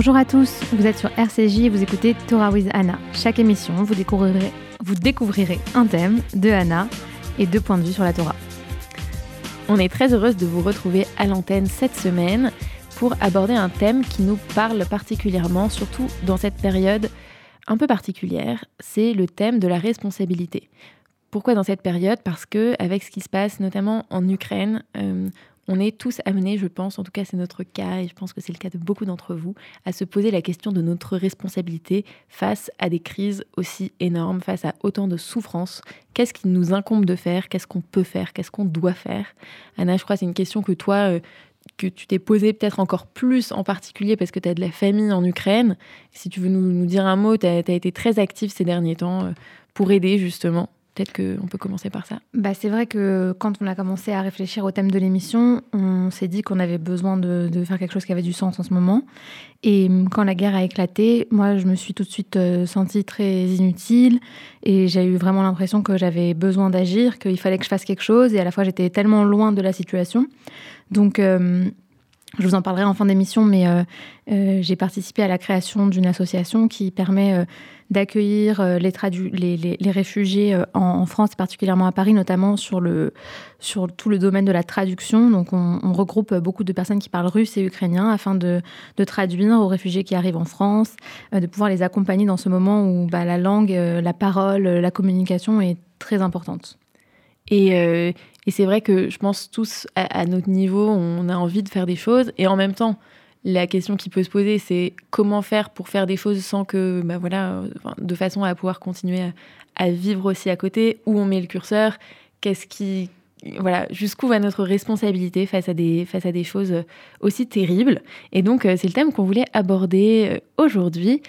Bonjour à tous, vous êtes sur RCJ et vous écoutez Torah with Anna. Chaque émission, vous découvrirez, un thème de Anna et deux points de vue sur la Torah. On est très heureuse de vous retrouver à l'antenne cette semaine pour aborder un thème qui nous parle particulièrement, surtout dans cette période un peu particulière, c'est le thème de la responsabilité. Pourquoi dans cette période? Parce que avec ce qui se passe notamment en Ukraine, euh, on est tous amenés, je pense, en tout cas c'est notre cas, et je pense que c'est le cas de beaucoup d'entre vous, à se poser la question de notre responsabilité face à des crises aussi énormes, face à autant de souffrances. Qu'est-ce qui nous incombe de faire? Qu'est-ce qu'on peut faire? Qu'est-ce qu'on doit faire? Anna, je crois que c'est une question que toi, euh, que tu t'es posée peut-être encore plus en particulier parce que tu as de la famille en Ukraine. Si tu veux nous, dire un mot, tu as, été très active ces derniers temps euh, pour aider justement. Peut-être qu'on peut commencer par ça. Bah, c'est vrai que quand on a commencé à réfléchir au thème de l'émission, on s'est dit qu'on avait besoin de, faire quelque chose qui avait du sens en ce moment. Et quand la guerre a éclaté, moi, je me suis tout de suite euh, sentie très inutile et j'ai eu vraiment l'impression que j'avais besoin d'agir, qu'il fallait que je fasse quelque chose. Et à la fois, j'étais tellement loin de la situation. Donc, euh, je vous en parlerai en fin d'émission, mais euh, euh, j'ai participé à la création d'une association qui permet euh, d'accueillir les, les, les, réfugiés en, France, particulièrement à Paris, notamment sur, le, sur tout le domaine de la traduction. Donc, on, regroupe beaucoup de personnes qui parlent russe et ukrainien afin de, de, traduire aux réfugiés qui arrivent en France, de pouvoir les accompagner dans ce moment où bah, la langue, la parole, la communication est très importante. Et, et c'est vrai que je pense tous à, notre niveau, on a envie de faire des choses. Et en même temps, la question qui peut se poser, c'est comment faire pour faire des choses sans que, bah voilà, de façon à pouvoir continuer à, vivre aussi à côté, où on met le curseur, qu'est-ce qui, voilà, jusqu'où va notre responsabilité face à des, face à des choses aussi terribles. Et donc, euh, c'est le thème qu'on voulait aborder euh, aujourd'hui.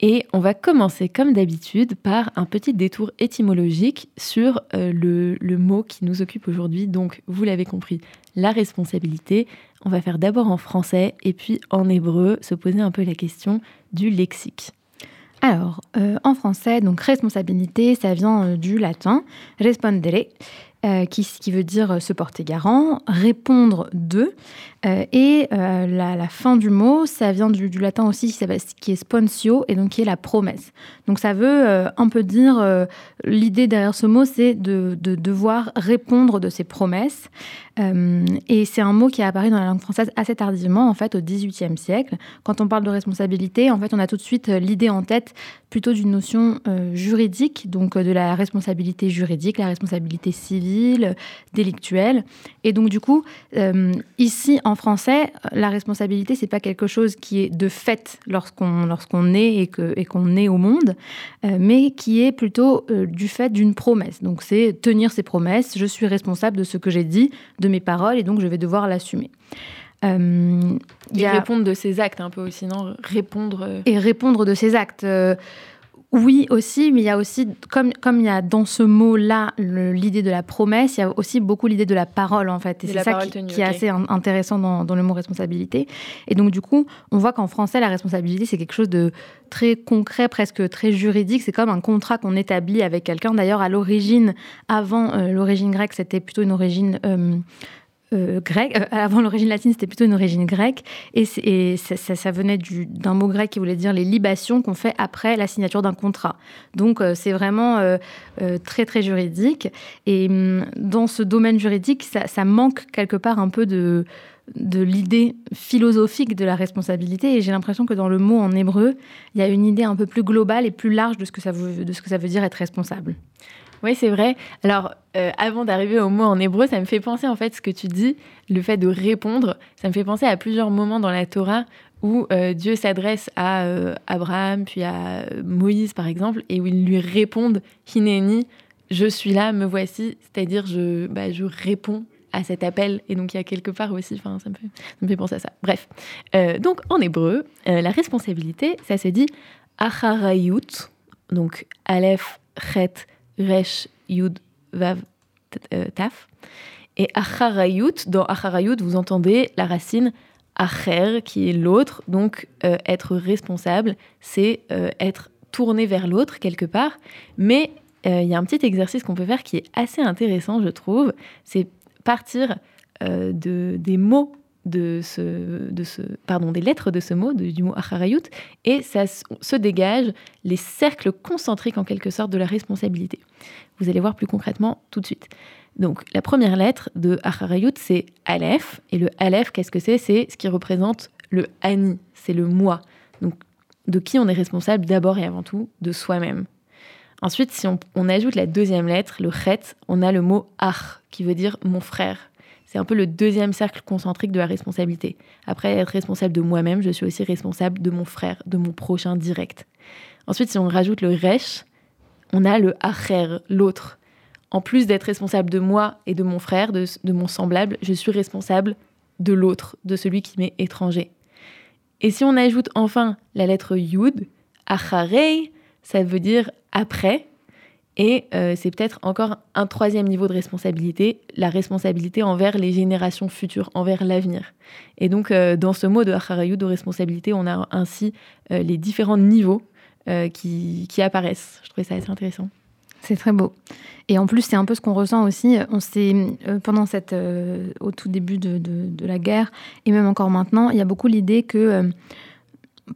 Et on va commencer comme d'habitude par un petit détour étymologique sur euh, le, mot qui nous occupe aujourd'hui. Donc, vous l'avez compris, la responsabilité. On va faire d'abord en français et puis en hébreu se poser un peu la question du lexique. Alors, euh, en français, donc responsabilité, ça vient euh, du latin respondere, qui, qui, veut dire se porter garant, répondre de, euh, et euh, la, fin du mot, ça vient du, latin aussi qui est sponsio et donc qui est la promesse. Donc ça veut euh, un peu dire, l'idée derrière ce mot, c'est de, devoir répondre de ses promesses. Et c'est un mot qui est apparu dans la langue française assez tardivement, en fait, au XVIIIe siècle. Quand on parle de responsabilité, en fait, on a tout de suite l'idée en tête plutôt d'une notion juridique, donc de la responsabilité juridique, la responsabilité civile, délictuelle. Et donc du coup, ici, en français, la responsabilité, c'est pas quelque chose qui est de fait lorsqu'on lorsqu'on est et que et qu'on est au monde, euh, mais qui est plutôt euh, du fait d'une promesse. Donc c'est tenir ses promesses. Je suis responsable de ce que j'ai dit, de mes paroles, et donc je vais devoir l'assumer. Euh, et répondre de ses actes un peu aussi, non? Répondre. Et répondre de ses actes. Oui, aussi, mais il y a aussi, comme, comme il y a dans ce mot-là l'idée de la promesse, il y a aussi beaucoup l'idée de la parole, en fait. Et c'est ça qui, est assez intéressant dans, dans, le mot responsabilité. Et donc, du coup, on voit qu'en français, la responsabilité, c'est quelque chose de très concret, presque très juridique. C'est comme un contrat qu'on établit avec quelqu'un. D'ailleurs, à l'origine, avant euh, l'origine grecque, c'était plutôt une origine. Euh, euh, grec. Euh, avant l'origine latine, c'était plutôt une origine grecque. Et, ça, venait d'un mot grec qui voulait dire les libations qu'on fait après la signature d'un contrat. Donc euh, c'est vraiment très très juridique. Et hum, dans ce domaine juridique, ça, manque quelque part un peu de de l'idée philosophique de la responsabilité et j'ai l'impression que dans le mot en hébreu, il y a une idée un peu plus globale et plus large de ce que ça de ce que ça veut dire être responsable. Oui, c'est vrai. Alors, euh, avant d'arriver au mot en hébreu, ça me fait penser, en fait, ce que tu dis, le fait de répondre, ça me fait penser à plusieurs moments dans la Torah où euh, Dieu s'adresse à euh, Abraham, puis à Moïse, par exemple, et où ils lui répondent Hineni, je suis là, me voici, c'est-à-dire je, bah, je réponds à cet appel. Et donc, il y a quelque part aussi, ça me fait, me fait penser à ça. Bref. donc, en hébreu, la responsabilité, ça se dit acharayut, donc Aleph, Chet, Resh, Yud, Vav, euh, Taf. Et Acharayut, dans Acharayut, vous entendez la racine Acher, qui est l'autre. Donc, euh, être responsable, c'est euh, être tourné vers l'autre quelque part. Mais il y a un petit exercice qu'on peut faire qui est assez intéressant, je trouve. C'est partir de, des mots de ce, de ce, pardon, des lettres de ce mot, du mot acharayut, et ça se dégage les cercles concentriques en quelque sorte de la responsabilité. Vous allez voir plus concrètement tout de suite. Donc la première lettre de acharayut, c'est Aleph, et le Aleph, qu'est-ce que c'est? C'est ce qui représente le Ani, c'est le moi. Donc de qui on est responsable d'abord et avant tout? De soi-même. Ensuite, si on, ajoute la deuxième lettre, le chet, on a le mot ach, qui veut dire mon frère. C'est un peu le deuxième cercle concentrique de la responsabilité. Après être responsable de moi-même, je suis aussi responsable de mon frère, de mon prochain direct. Ensuite, si on rajoute le resh, on a le acher, l'autre. En plus d'être responsable de moi et de mon frère, de, mon semblable, je suis responsable de l'autre, de celui qui m'est étranger. Et si on ajoute enfin la lettre yud, acharei, ça veut dire après. Et euh, c'est peut-être encore un troisième niveau de responsabilité, la responsabilité envers les générations futures, envers l'avenir. Et donc, euh, dans ce mot de Acharayut, de responsabilité, on a ainsi euh, les différents niveaux qui, apparaissent. Je trouvais ça assez intéressant. C'est très beau. Et en plus, c'est un peu ce qu'on ressent aussi. On pendant cette, au tout début de, de, la guerre, et même encore maintenant, il y a beaucoup l'idée que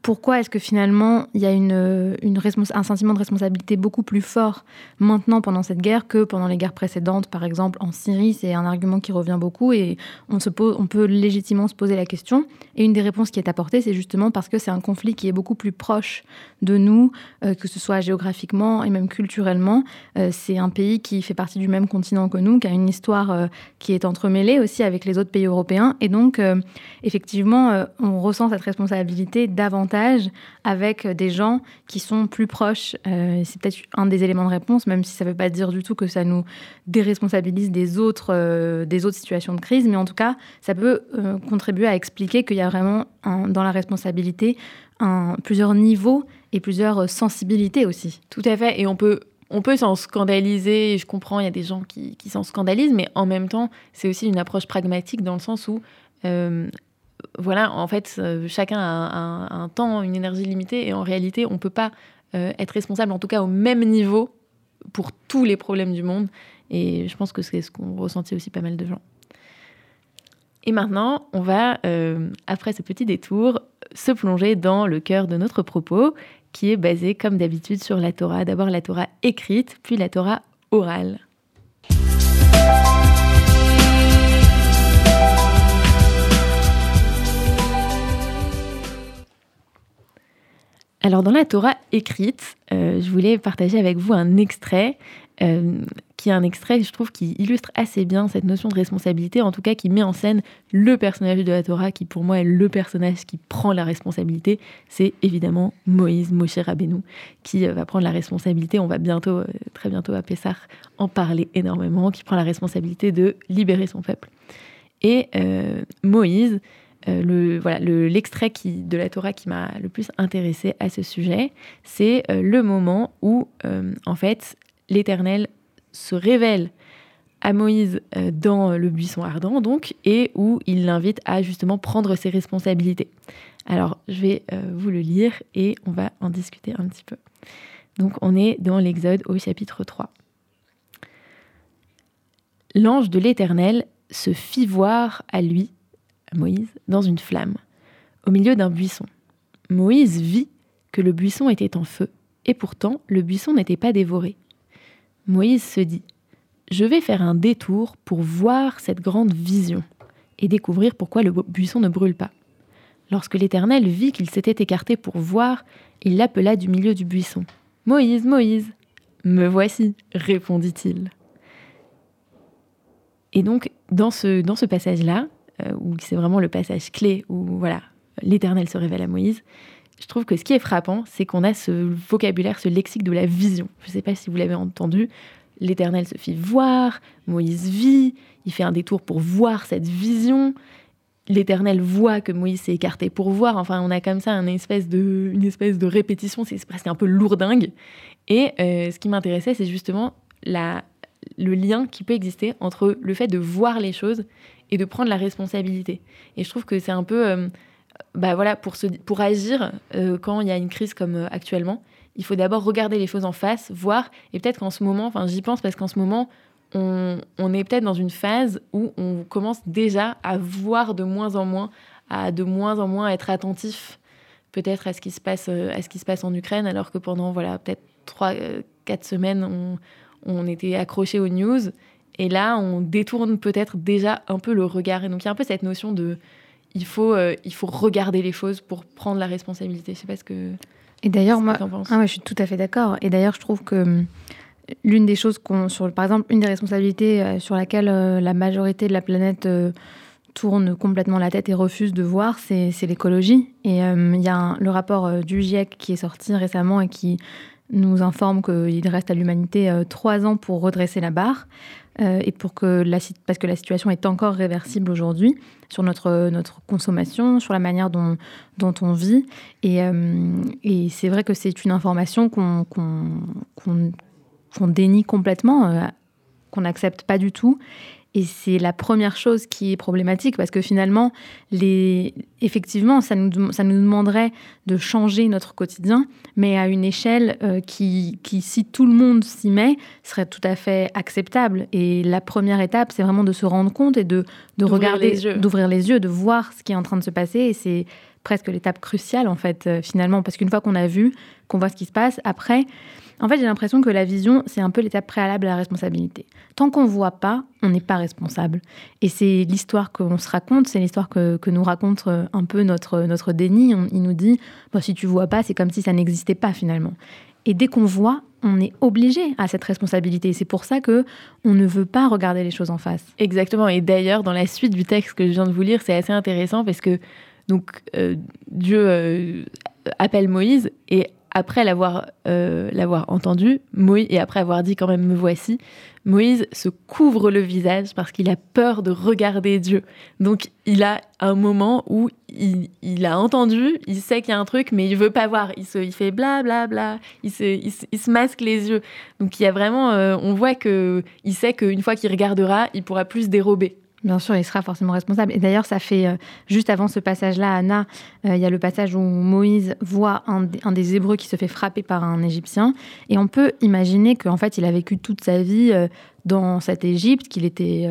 pourquoi est-ce que finalement il y a un sentiment de responsabilité beaucoup plus fort maintenant pendant cette guerre que pendant les guerres précédentes Par exemple, en Syrie, c'est un argument qui revient beaucoup et on peut légitimement se poser la question. Et une des réponses qui est apportée, c'est justement parce que c'est un conflit qui est beaucoup plus proche de nous, euh, que ce soit géographiquement et même culturellement. Euh, c'est un pays qui fait partie du même continent que nous, qui a une histoire euh, qui est entremêlée aussi avec les autres pays européens. Et donc, effectivement, on ressent cette responsabilité davantage avec des gens qui sont plus proches. Euh, c'est peut-être un des éléments de réponse, même si ça ne veut pas dire du tout que ça nous déresponsabilise des autres, euh, des autres situations de crise, mais en tout cas, ça peut euh, contribuer à expliquer qu'il y a vraiment dans la responsabilité plusieurs niveaux et plusieurs sensibilités aussi. Tout à fait, et on peut on peut s'en scandaliser, je comprends, il y a des gens qui s'en scandalisent, mais en même temps, c'est aussi une approche pragmatique dans le sens où voilà, en fait, euh, chacun a un, temps, une énergie limitée, et en réalité, on ne peut pas euh, être responsable, en tout cas au même niveau, pour tous les problèmes du monde. Et je pense que c'est ce qu'ont ressenti aussi pas mal de gens. Et maintenant, on va, euh, après ce petit détour, se plonger dans le cœur de notre propos, qui est basé, comme d'habitude, sur la Torah. D'abord la Torah écrite, puis la Torah orale. Alors dans la Torah écrite, euh, je voulais partager avec vous un extrait euh, qui est un extrait, je trouve, qui illustre assez bien cette notion de responsabilité, en tout cas qui met en scène le personnage de la Torah, qui pour moi est le personnage qui prend la responsabilité. C'est évidemment Moïse, Moshe Rabbeinu, qui euh, va prendre la responsabilité. On va bientôt, très bientôt à Pessah, en parler énormément, qui prend la responsabilité de libérer son peuple. Et Moïse, euh, le, voilà, l'extrait de la Torah qui m'a le plus intéressé à ce sujet, c'est euh, le moment où, euh, en fait, l'Éternel se révèle à Moïse dans le buisson ardent, donc, et où il l'invite à justement prendre ses responsabilités. Alors, je vais vous le lire et on va en discuter un petit peu. Donc, on est dans l'Exode au chapitre 3. L'ange de l'Éternel se fit voir à lui Moïse, dans une flamme, au milieu d'un buisson. Moïse vit que le buisson était en feu, et pourtant le buisson n'était pas dévoré. Moïse se dit, Je vais faire un détour pour voir cette grande vision, et découvrir pourquoi le buisson ne brûle pas. Lorsque l'Éternel vit qu'il s'était écarté pour voir, il l'appela du milieu du buisson. Moïse, Moïse. Me voici, répondit-il. Et donc, dans ce, passage-là, où c'est vraiment le passage clé où voilà, l'Éternel se révèle à Moïse. Je trouve que ce qui est frappant, c'est qu'on a ce vocabulaire, ce lexique de la vision. Je ne sais pas si vous l'avez entendu. L'Éternel se fit voir, Moïse vit, il fait un détour pour voir cette vision. L'Éternel voit que Moïse s'est écarté pour voir. Enfin, on a comme ça une espèce de, une espèce de répétition, c'est presque un peu lourdingue. Et euh, ce qui m'intéressait, c'est justement la, le lien qui peut exister entre le fait de voir les choses et de prendre la responsabilité. Et je trouve que c'est un peu, euh, bah voilà, pour, se, pour agir euh, quand il y a une crise comme euh, actuellement, il faut d'abord regarder les choses en face, voir, et peut-être qu'en ce moment, enfin j'y pense parce qu'en ce moment, on, on est peut-être dans une phase où on commence déjà à voir de moins en moins, à de moins en moins être attentif peut-être à ce qui se passe à ce qui se passe en Ukraine, alors que pendant voilà peut-être trois, quatre semaines, on, on était accroché aux news. Et là, on détourne peut-être déjà un peu le regard. Et donc, il y a un peu cette notion de il faut, euh, il faut regarder les choses pour prendre la responsabilité. Je sais pas ce que. Et d'ailleurs, moi, ah je suis tout à fait d'accord. Et d'ailleurs, je trouve que hum, l'une des choses qu'on, sur, par exemple, une des responsabilités euh, sur laquelle euh, la majorité de la planète tourne complètement la tête et refuse de voir, c'est, l'écologie. Et il y a le rapport du GIEC qui est sorti récemment et qui nous informe qu'il reste à l'humanité trois ans pour redresser la barre. Euh, et pour que parce que la situation est encore réversible aujourd'hui sur notre, notre consommation, sur la manière dont, on vit. Et, euh, et c'est vrai que c'est une information qu'on qu'on dénie complètement, euh, qu'on n'accepte pas du tout. Et c'est la première chose qui est problématique parce que finalement, les... effectivement, ça nous, ça nous demanderait de changer notre quotidien, mais à une échelle euh, qui, qui, si tout le monde s'y met, serait tout à fait acceptable. Et la première étape, c'est vraiment de se rendre compte et de, de regarder, d'ouvrir les yeux, de voir ce qui est en train de se passer. Et c'est presque l'étape cruciale, en fait, euh, finalement, parce qu'une fois qu'on a vu, qu'on voit ce qui se passe, après, en fait, j'ai l'impression que la vision, c'est un peu l'étape préalable à la responsabilité. Tant qu'on ne voit pas, on n'est pas responsable. Et c'est l'histoire qu'on se raconte, c'est l'histoire que, nous raconte euh, un peu notre, notre déni. il nous dit, si tu vois pas, c'est comme si ça n'existait pas finalement. Et dès qu'on voit, on est obligé à cette responsabilité. C'est pour ça que on ne veut pas regarder les choses en face. Exactement. Et d'ailleurs, dans la suite du texte que je viens de vous lire, c'est assez intéressant parce que donc euh, Dieu euh, appelle Moïse et après l'avoir euh, l'avoir entendu, Moïse, et après avoir dit quand même me voici, Moïse se couvre le visage parce qu'il a peur de regarder Dieu. Donc il a un moment où il, a entendu, il sait qu'il y a un truc, mais il veut pas voir. Il, se, il fait bla bla bla, il se, il, se masque les yeux. Donc il y a vraiment, euh, on voit que il sait qu'une fois qu'il regardera, il pourra plus dérober. Bien sûr, il sera forcément responsable. Et d'ailleurs, ça fait euh, juste avant ce passage-là, Anna, euh, il y a le passage où Moïse voit un, des Hébreux qui se fait frapper par un Égyptien. Et on peut imaginer qu'en fait, il a vécu toute sa vie euh, dans cette Égypte, qu'il était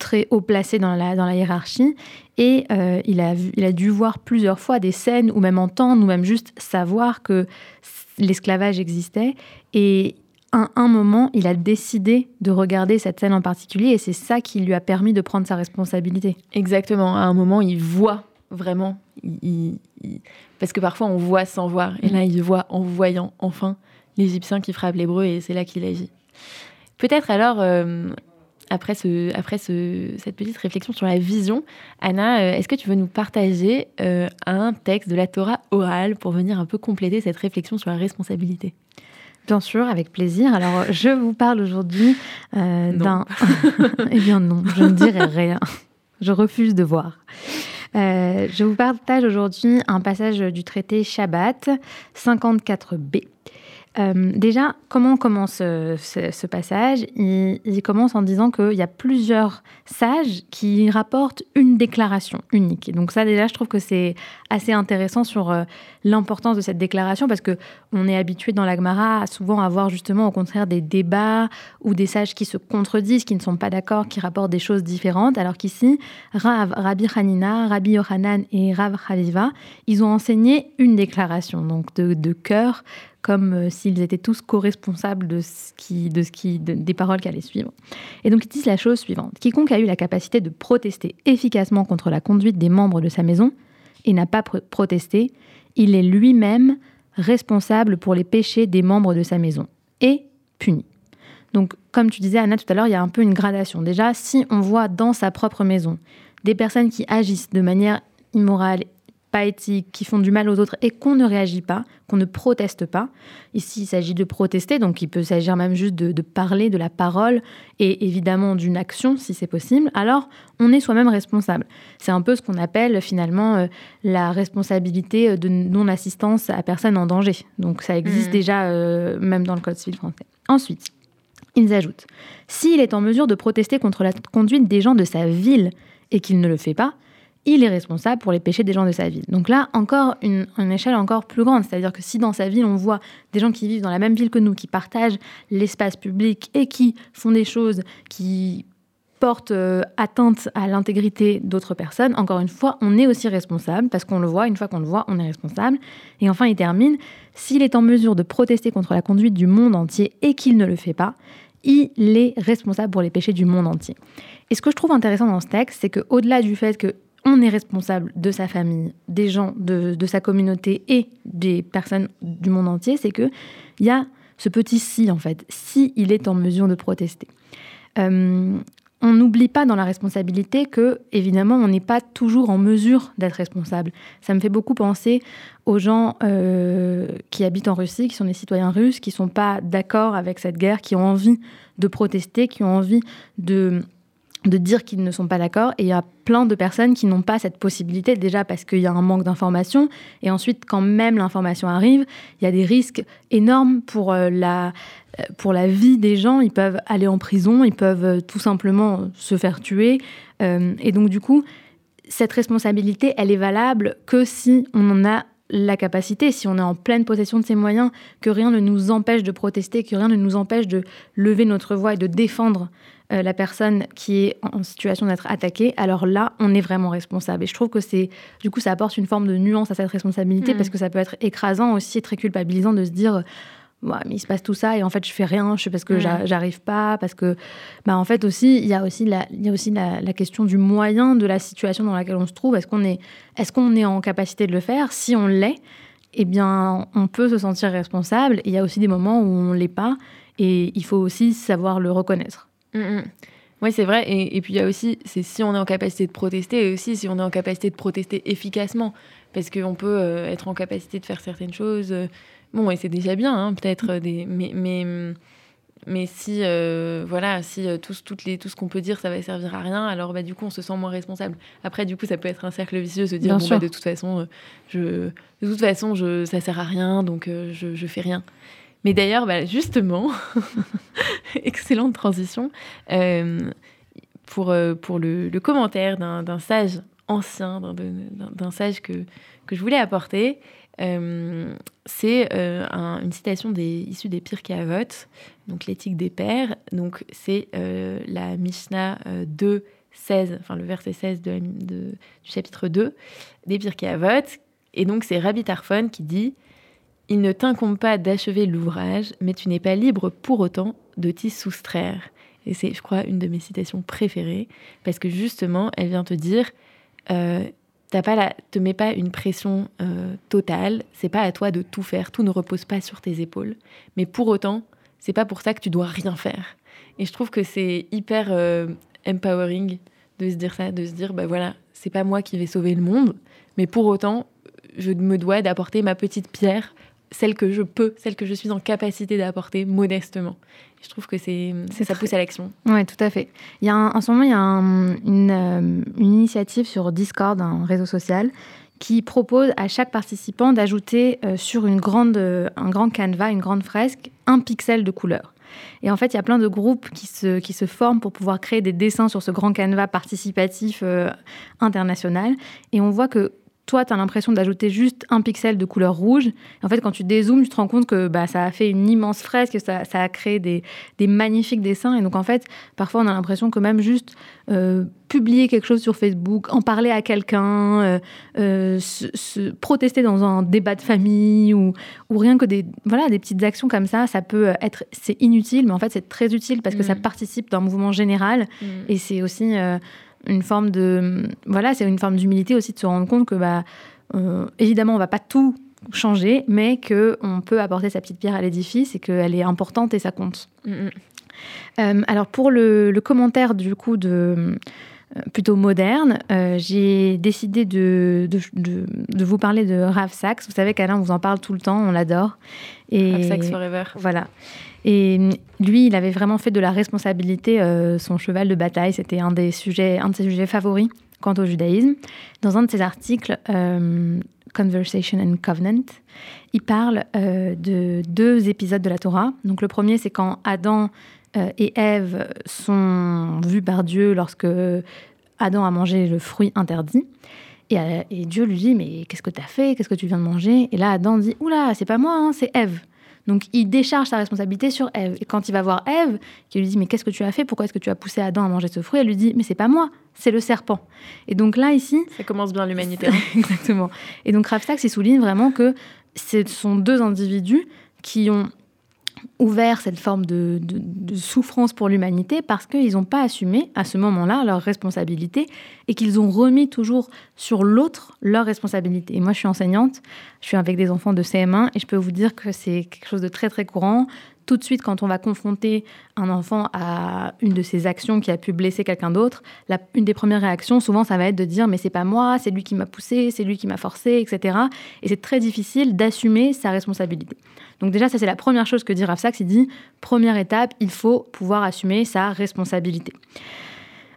très haut placé dans la, hiérarchie. Et il, a il a dû voir plusieurs fois des scènes, ou même entendre, ou même juste savoir que l'esclavage existait. Et à un moment, il a décidé de regarder cette scène en particulier et c'est ça qui lui a permis de prendre sa responsabilité. Exactement. À un moment, il voit vraiment. Parce que parfois, on voit sans voir. Et là, il voit en voyant enfin l'Égyptien qui frappe l'Hébreu et c'est là qu'il agit. Peut-être alors, euh, après, ce, après ce, cette petite réflexion sur la vision, Anna, euh, est-ce que tu veux nous partager euh, un texte de la Torah orale pour venir un peu compléter cette réflexion sur la responsabilité? Bien sûr, avec plaisir. Alors, je vous parle aujourd'hui euh, d'un... eh bien non, je ne dirai rien. Je refuse de voir. Euh, je vous partage aujourd'hui un passage du traité Shabbat 54b. Euh, déjà, comment commence euh, ce, passage? Il, commence en disant qu'il y a plusieurs sages qui rapportent une déclaration unique. donc ça, déjà, je trouve que c'est assez intéressant sur euh, l'importance de cette déclaration parce que on est habitué dans l'Agmara à souvent avoir justement au contraire des débats ou des sages qui se contredisent, qui ne sont pas d'accord, qui rapportent des choses différentes, alors qu'ici, Rav, Rabbi Hanina, Rabbi Yohanan et Rav Chaviva, ils ont enseigné une déclaration, donc de cœur comme euh, s'ils étaient tous co-responsables de ce qui, de ce qui, des paroles qui allaient suivre. Et donc ils disent la chose suivante quiconque a eu la capacité de protester efficacement contre la conduite des membres de sa maison et n'a pas protesté, il est lui-même responsable pour les péchés des membres de sa maison et puni. Donc, comme tu disais, Anna, tout à l'heure, il y a un peu une gradation. Déjà, si on voit dans sa propre maison des personnes qui agissent de manière immorale éthiques, qui font du mal aux autres et qu'on ne réagit pas, qu'on ne proteste pas. Ici, il s'agit de protester, donc il peut s'agir même juste de, parler de la parole et évidemment d'une action si c'est possible. Alors, on est soi-même responsable. C'est un peu ce qu'on appelle finalement euh, la responsabilité de non-assistance à personne en danger. Donc ça existe mmh. déjà euh, même dans le Code civil français. Ensuite, ils ajoutent, s'il est en mesure de protester contre la conduite des gens de sa ville et qu'il ne le fait pas, il est responsable pour les péchés des gens de sa ville. Donc là, encore une, échelle encore plus grande, c'est-à-dire que si dans sa ville, on voit des gens qui vivent dans la même ville que nous, qui partagent l'espace public et qui font des choses qui portent euh, atteinte à l'intégrité d'autres personnes, encore une fois, on est aussi responsable, parce qu'on le voit, une fois qu'on le voit, on est responsable. Et enfin, il termine, s'il est en mesure de protester contre la conduite du monde entier et qu'il ne le fait pas, il est responsable pour les péchés du monde entier. Et ce que je trouve intéressant dans ce texte, c'est qu'au-delà du fait que on est responsable de sa famille, des gens de, sa communauté et des personnes du monde entier, c'est qu'il y a ce petit si, en fait, si il est en mesure de protester. Euh, on n'oublie pas dans la responsabilité que, évidemment, on n'est pas toujours en mesure d'être responsable. Ça me fait beaucoup penser aux gens euh, qui habitent en Russie, qui sont des citoyens russes, qui ne sont pas d'accord avec cette guerre, qui ont envie de protester, qui ont envie de de dire qu'ils ne sont pas d'accord. Et il y a plein de personnes qui n'ont pas cette possibilité, déjà parce qu'il y a un manque d'information. Et ensuite, quand même l'information arrive, il y a des risques énormes pour euh, la, euh, pour la vie des gens. Ils peuvent aller en prison, ils peuvent euh, tout simplement se faire tuer. et donc, du coup, cette responsabilité, elle est valable que si on en a la capacité, si on est en pleine possession de ces moyens, que rien ne nous empêche de protester, que rien ne nous empêche de lever notre voix et de défendre euh, la personne qui est en situation d'être attaquée, alors là, on est vraiment responsable. Et je trouve que c'est, du coup, ça apporte une forme de nuance à cette responsabilité mm. parce que ça peut être écrasant aussi, très culpabilisant de se dire. Ouais, mais il se passe tout ça et en fait je fais rien, je parce que mm. j'arrive pas, parce que bah en fait aussi il y a aussi la il y a aussi la, question du moyen de la situation dans laquelle on se trouve. Est-ce qu'on est est-ce qu'on est en capacité de le faire? Si on l'est, eh bien on peut se sentir responsable. il y a aussi des moments où on l'est pas et il faut aussi savoir le reconnaître. Mm, mm. Oui, c'est vrai. Et, puis il y a aussi, c'est si on est en capacité de protester et aussi si on est en capacité de protester efficacement. Parce qu'on peut euh, être en capacité de faire certaines choses. Euh, bon, et c'est déjà bien, hein, peut-être. Euh, des, mais, mais, mais si, voilà, si tout, toutes les, tout ce qu'on peut dire, ça va servir à rien, alors bah, du coup, on se sent moins responsable. Après, du coup, ça peut être un cercle vicieux, se dire, bon, bah, de toute façon, je, de toute façon je, ça sert à rien, donc je, je fais rien. Mais d'ailleurs, bah, justement, excellente transition, euh, pour, euh, pour le, commentaire d'un sage ancien, d'un sage que, que je voulais apporter. Euh, c'est une citation issue des Pirkei Avot, donc l'éthique des pères. Donc c'est la Mishnah 2, 16, enfin le verset 16 de, du chapitre 2 des Pirkei Avot. Et donc c'est Rabbi Tarfon qui dit il ne t'incombe pas d'achever l'ouvrage, mais tu n'es pas libre pour autant de t'y soustraire. Et c'est, je crois, une de mes citations préférées, parce que justement, elle vient te dire, euh, te mets pas une pression euh, totale, c'est pas à toi de tout faire, tout ne repose pas sur tes épaules, mais pour autant, c'est pas pour ça que tu dois rien faire. Et je trouve que c'est hyper euh, empowering de se dire ça, de se dire, bah voilà, c'est pas moi qui vais sauver le monde, mais pour autant, je me dois d'apporter ma petite pierre celle que je peux, celle que je suis en capacité d'apporter modestement. Je trouve que c'est ça pousse à l'action. Oui, tout à fait. Il y a en ce moment, il y a une, euh, une, initiative sur Discord, un réseau social, qui propose à chaque participant d'ajouter euh, sur une grande, euh, un grand canevas, une grande fresque, un pixel de couleur. Et en fait, il y a plein de groupes qui se, qui se forment pour pouvoir créer des dessins sur ce grand canevas participatif international. Et on voit que toi, tu as l'impression d'ajouter juste un pixel de couleur rouge. en fait, quand tu dézoomes, tu te rends compte que bah, ça a fait une immense fresque, ça, ça a créé des, des, magnifiques dessins. Et donc, en fait, parfois, on a l'impression que même juste euh, publier quelque chose sur Facebook, en parler à quelqu'un, euh, euh, se, protester dans un débat de famille ou, ou, rien que des, voilà, des petites actions comme ça, ça peut être, c'est inutile, mais en fait, c'est très utile parce que ça mm. participe d'un mouvement général. Mm. Et c'est aussi une forme de voilà, c'est une forme d'humilité aussi de se rendre compte que bah euh, évidemment on va pas tout changer, mais que on peut apporter sa petite pierre à l'édifice et qu'elle est importante et ça compte. Mm, mm. Euh, alors pour le, commentaire du coup de plutôt moderne, j'ai décidé de, de, vous parler de Rav Sachs. Vous savez qu'Alain vous en parle tout le temps, on l'adore. Et Rav Sachs Forever. Voilà. Et lui, il avait vraiment fait de la responsabilité euh, son cheval de bataille. C'était un des sujets, un de ses sujets favoris quant au judaïsme. Dans un de ses articles, euh, Conversation and Covenant, il parle euh, de deux épisodes de la Torah. Donc le premier, c'est quand Adam et Ève sont vus par Dieu lorsque Adam a mangé le fruit interdit. Et, euh, et Dieu lui dit, mais qu'est-ce que tu as fait? Qu'est-ce que tu viens de manger? Et là, Adam dit, oula, c'est pas moi, hein, c'est Ève. Donc il décharge sa responsabilité sur Ève. Et quand il va voir Ève, qui lui dit, mais qu'est-ce que tu as fait? Pourquoi est-ce que tu as poussé Adam à manger ce fruit? Elle lui dit, mais c'est pas moi, c'est le serpent. Et donc là, ici... Ça commence bien l'humanité. hein. Exactement. Et donc Rav Sachs, il souligne vraiment que ce sont deux individus qui ont ouvert cette forme de, souffrance pour l'humanité parce qu'ils n'ont pas assumé à ce moment-là leur responsabilité et qu'ils ont remis toujours sur l'autre leur responsabilité. Et moi, je suis enseignante, je suis avec des enfants de CM1 et je peux vous dire que c'est quelque chose de très très courant. Tout de suite, quand on va confronter un enfant à une de ses actions qui a pu blesser quelqu'un d'autre, une des premières réactions, souvent, ça va être de dire mais c'est pas moi, c'est lui qui m'a poussé, c'est lui qui m'a forcé, etc. Et c'est très difficile d'assumer sa responsabilité. Donc déjà, ça c'est la première chose que dit Rav Sachs. Il dit première étape, il faut pouvoir assumer sa responsabilité.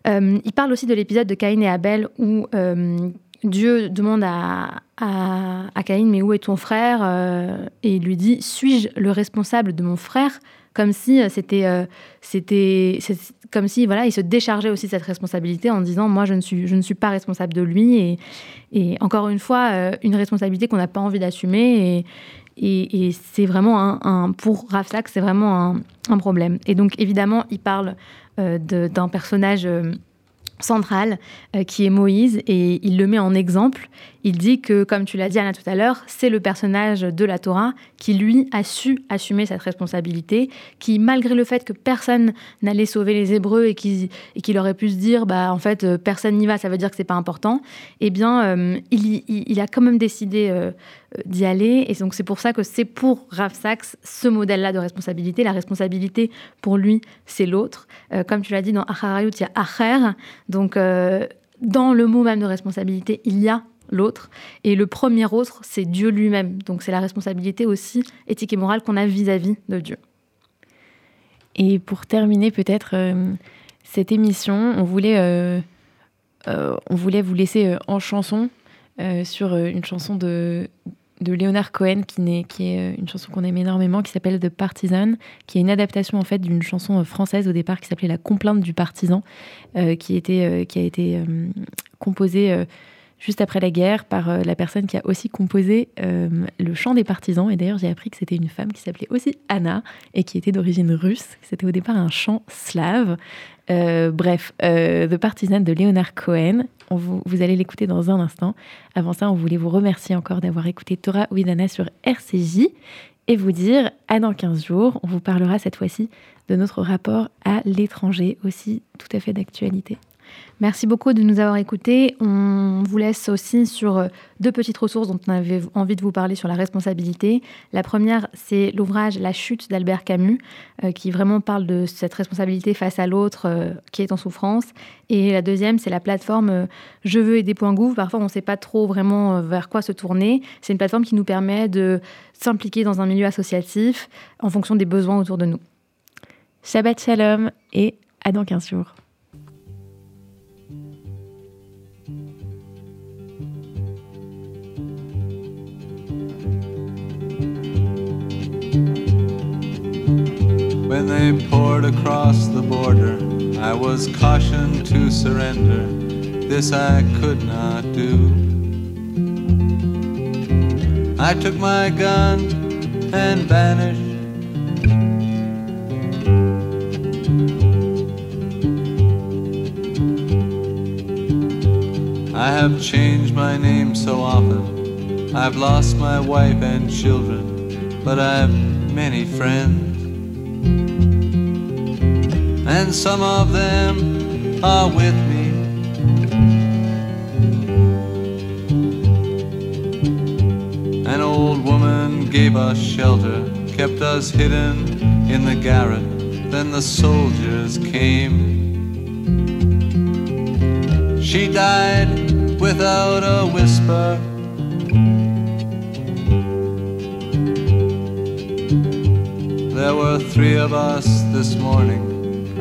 Euh, il parle aussi de l'épisode de Caïn et Abel où euh, Dieu demande à, à, Caïn mais où est ton frère Euh, Et il lui dit suis-je le responsable de mon frère? Comme si euh, c'était euh, c'était comme si voilà il se déchargeait aussi de cette responsabilité en disant moi je ne suis je ne suis pas responsable de lui et, et encore une fois une responsabilité qu'on n'a pas envie d'assumer et et, c'est vraiment un, pour Rav Sachs, c'est vraiment un, un problème. Et donc évidemment, il parle d'un personnage central euh, qui est Moïse et il le met en exemple. Il dit que, comme tu l'as dit Anna tout à l'heure, c'est le personnage de la Torah qui lui a su assumer cette responsabilité, qui malgré le fait que personne n'allait sauver les Hébreux et qu'il et aurait pu se dire bah en fait euh, personne n'y va, ça veut dire que c'est pas important. Eh bien, euh, il, il- a quand même décidé euh, d'y aller et donc c'est pour ça que c'est pour Rav Sachs ce modèle-là de responsabilité. La responsabilité pour lui c'est l'autre. Comme tu l'as dit dans Acharayut, il y a Acher, donc dans le mot même de responsabilité, il y a l'autre. Et le premier autre, c'est Dieu lui-même. Donc c'est la responsabilité aussi éthique et morale qu'on a vis-à-vis de Dieu. Et pour terminer peut-être euh, cette émission, on voulait, euh, euh, on voulait vous laisser en chanson sur une chanson de, de Leonard Cohen qui, n'est- qui est une chanson qu'on aime énormément qui s'appelle The Partisan, qui est une adaptation en fait d'une chanson française au départ qui s'appelait La complainte du partisan, qui, était, qui a été composée juste après la guerre par euh, la personne qui a aussi composé euh, le chant des partisans. Et d'ailleurs, j'ai appris que c'était une femme qui s'appelait aussi Anna et qui était d'origine russe. C'était au départ un chant slave. Euh, bref, The Partisan de Leonard Cohen. Vous allez l'écouter dans un instant. Avant ça, on voulait vous remercier encore d'avoir écouté Torah Ouidana sur RCJ et vous dire à dans 15 jours. On vous parlera cette fois-ci de notre rapport à l'étranger, aussi tout à fait d'actualité. Merci beaucoup de nous avoir écoutés. On vous laisse aussi sur euh, deux petites ressources dont on avait envie de vous parler sur la responsabilité. La première, c'est l'ouvrage La chute d'Albert Camus, euh, qui vraiment parle de cette responsabilité face à l'autre euh, qui est en souffrance. Et la deuxième, c'est la plateforme Je veux aider.gouv. Parfois, on ne sait pas trop vraiment vers quoi se tourner. C'est une plateforme qui nous permet de s'impliquer dans un milieu associatif en fonction des besoins autour de nous. Shabbat Shalom et à dans 15 jours. When they poured across the border, I was cautioned to surrender. This I could not do. I took my gun and vanished. I have changed my name so often. I've lost my wife and children, but I've many friends. And some of them are with me. An old woman gave us shelter, kept us hidden in the garret. Then the soldiers came. She died without a whisper. There were three of us this morning.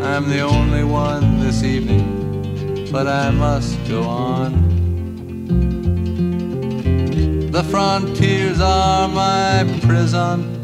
I'm the only one this evening, but I must go on. The frontiers are my prison.